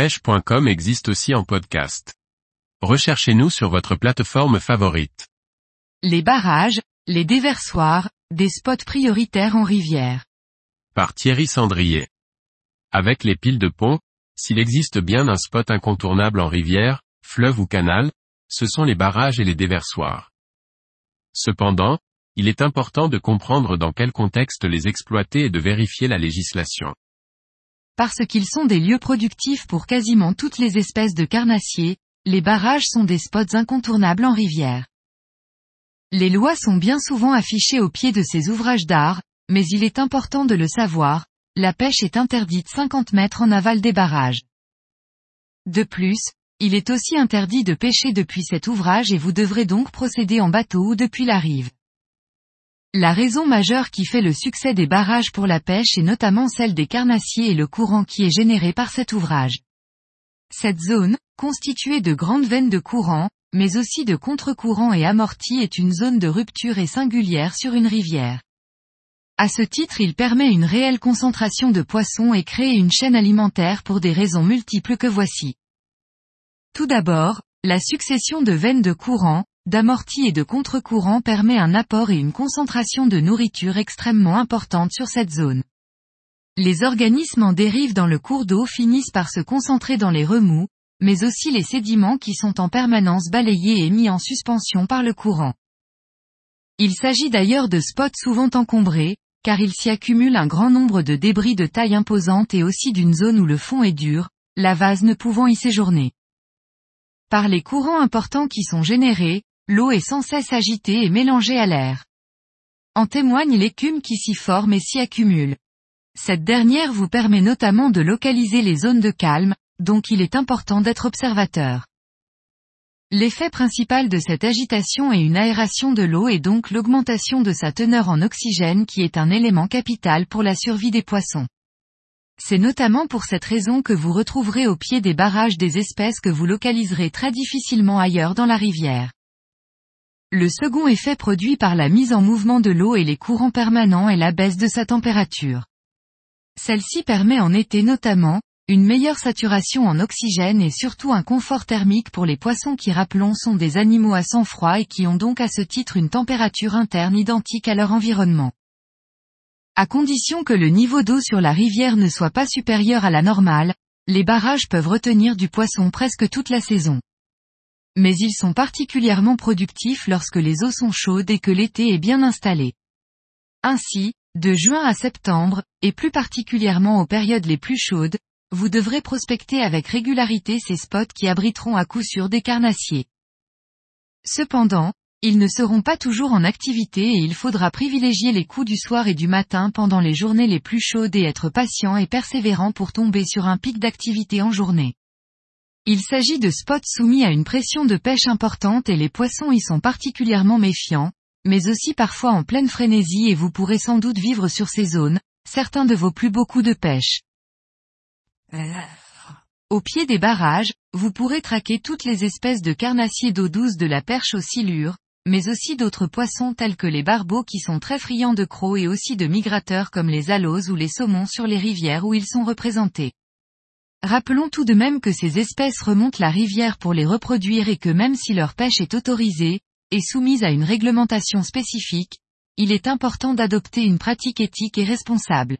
pêche.com existe aussi en podcast. Recherchez-nous sur votre plateforme favorite. Les barrages, les déversoirs, des spots prioritaires en rivière. Par Thierry Sandrier. Avec les piles de pont, s'il existe bien un spot incontournable en rivière, fleuve ou canal, ce sont les barrages et les déversoirs. Cependant, il est important de comprendre dans quel contexte les exploiter et de vérifier la législation. Parce qu'ils sont des lieux productifs pour quasiment toutes les espèces de carnassiers, les barrages sont des spots incontournables en rivière. Les lois sont bien souvent affichées au pied de ces ouvrages d'art, mais il est important de le savoir, la pêche est interdite 50 mètres en aval des barrages. De plus, il est aussi interdit de pêcher depuis cet ouvrage et vous devrez donc procéder en bateau ou depuis la rive. La raison majeure qui fait le succès des barrages pour la pêche est notamment celle des carnassiers et le courant qui est généré par cet ouvrage. Cette zone, constituée de grandes veines de courant, mais aussi de contre-courant et amortis est une zone de rupture et singulière sur une rivière. À ce titre il permet une réelle concentration de poissons et crée une chaîne alimentaire pour des raisons multiples que voici. Tout d'abord, la succession de veines de courant, d'amorti et de contre-courant permet un apport et une concentration de nourriture extrêmement importante sur cette zone. Les organismes en dérivent dans le cours d'eau finissent par se concentrer dans les remous, mais aussi les sédiments qui sont en permanence balayés et mis en suspension par le courant. Il s'agit d'ailleurs de spots souvent encombrés, car il s'y accumule un grand nombre de débris de taille imposante et aussi d'une zone où le fond est dur, la vase ne pouvant y séjourner. Par les courants importants qui sont générés, l'eau est sans cesse agitée et mélangée à l'air. En témoigne l'écume qui s'y forme et s'y accumule. Cette dernière vous permet notamment de localiser les zones de calme, donc il est important d'être observateur. L'effet principal de cette agitation est une aération de l'eau et donc l'augmentation de sa teneur en oxygène qui est un élément capital pour la survie des poissons. C'est notamment pour cette raison que vous retrouverez au pied des barrages des espèces que vous localiserez très difficilement ailleurs dans la rivière. Le second effet produit par la mise en mouvement de l'eau et les courants permanents est la baisse de sa température. Celle-ci permet en été notamment, une meilleure saturation en oxygène et surtout un confort thermique pour les poissons qui rappelons sont des animaux à sang froid et qui ont donc à ce titre une température interne identique à leur environnement. À condition que le niveau d'eau sur la rivière ne soit pas supérieur à la normale, les barrages peuvent retenir du poisson presque toute la saison mais ils sont particulièrement productifs lorsque les eaux sont chaudes et que l'été est bien installé. Ainsi, de juin à septembre, et plus particulièrement aux périodes les plus chaudes, vous devrez prospecter avec régularité ces spots qui abriteront à coup sûr des carnassiers. Cependant, ils ne seront pas toujours en activité et il faudra privilégier les coups du soir et du matin pendant les journées les plus chaudes et être patient et persévérant pour tomber sur un pic d'activité en journée. Il s'agit de spots soumis à une pression de pêche importante et les poissons y sont particulièrement méfiants, mais aussi parfois en pleine frénésie et vous pourrez sans doute vivre sur ces zones, certains de vos plus beaux coups de pêche. Au pied des barrages, vous pourrez traquer toutes les espèces de carnassiers d'eau douce de la perche aux silures, mais aussi d'autres poissons tels que les barbeaux qui sont très friands de crocs et aussi de migrateurs comme les aloses ou les saumons sur les rivières où ils sont représentés. Rappelons tout de même que ces espèces remontent la rivière pour les reproduire et que même si leur pêche est autorisée, et soumise à une réglementation spécifique, il est important d'adopter une pratique éthique et responsable.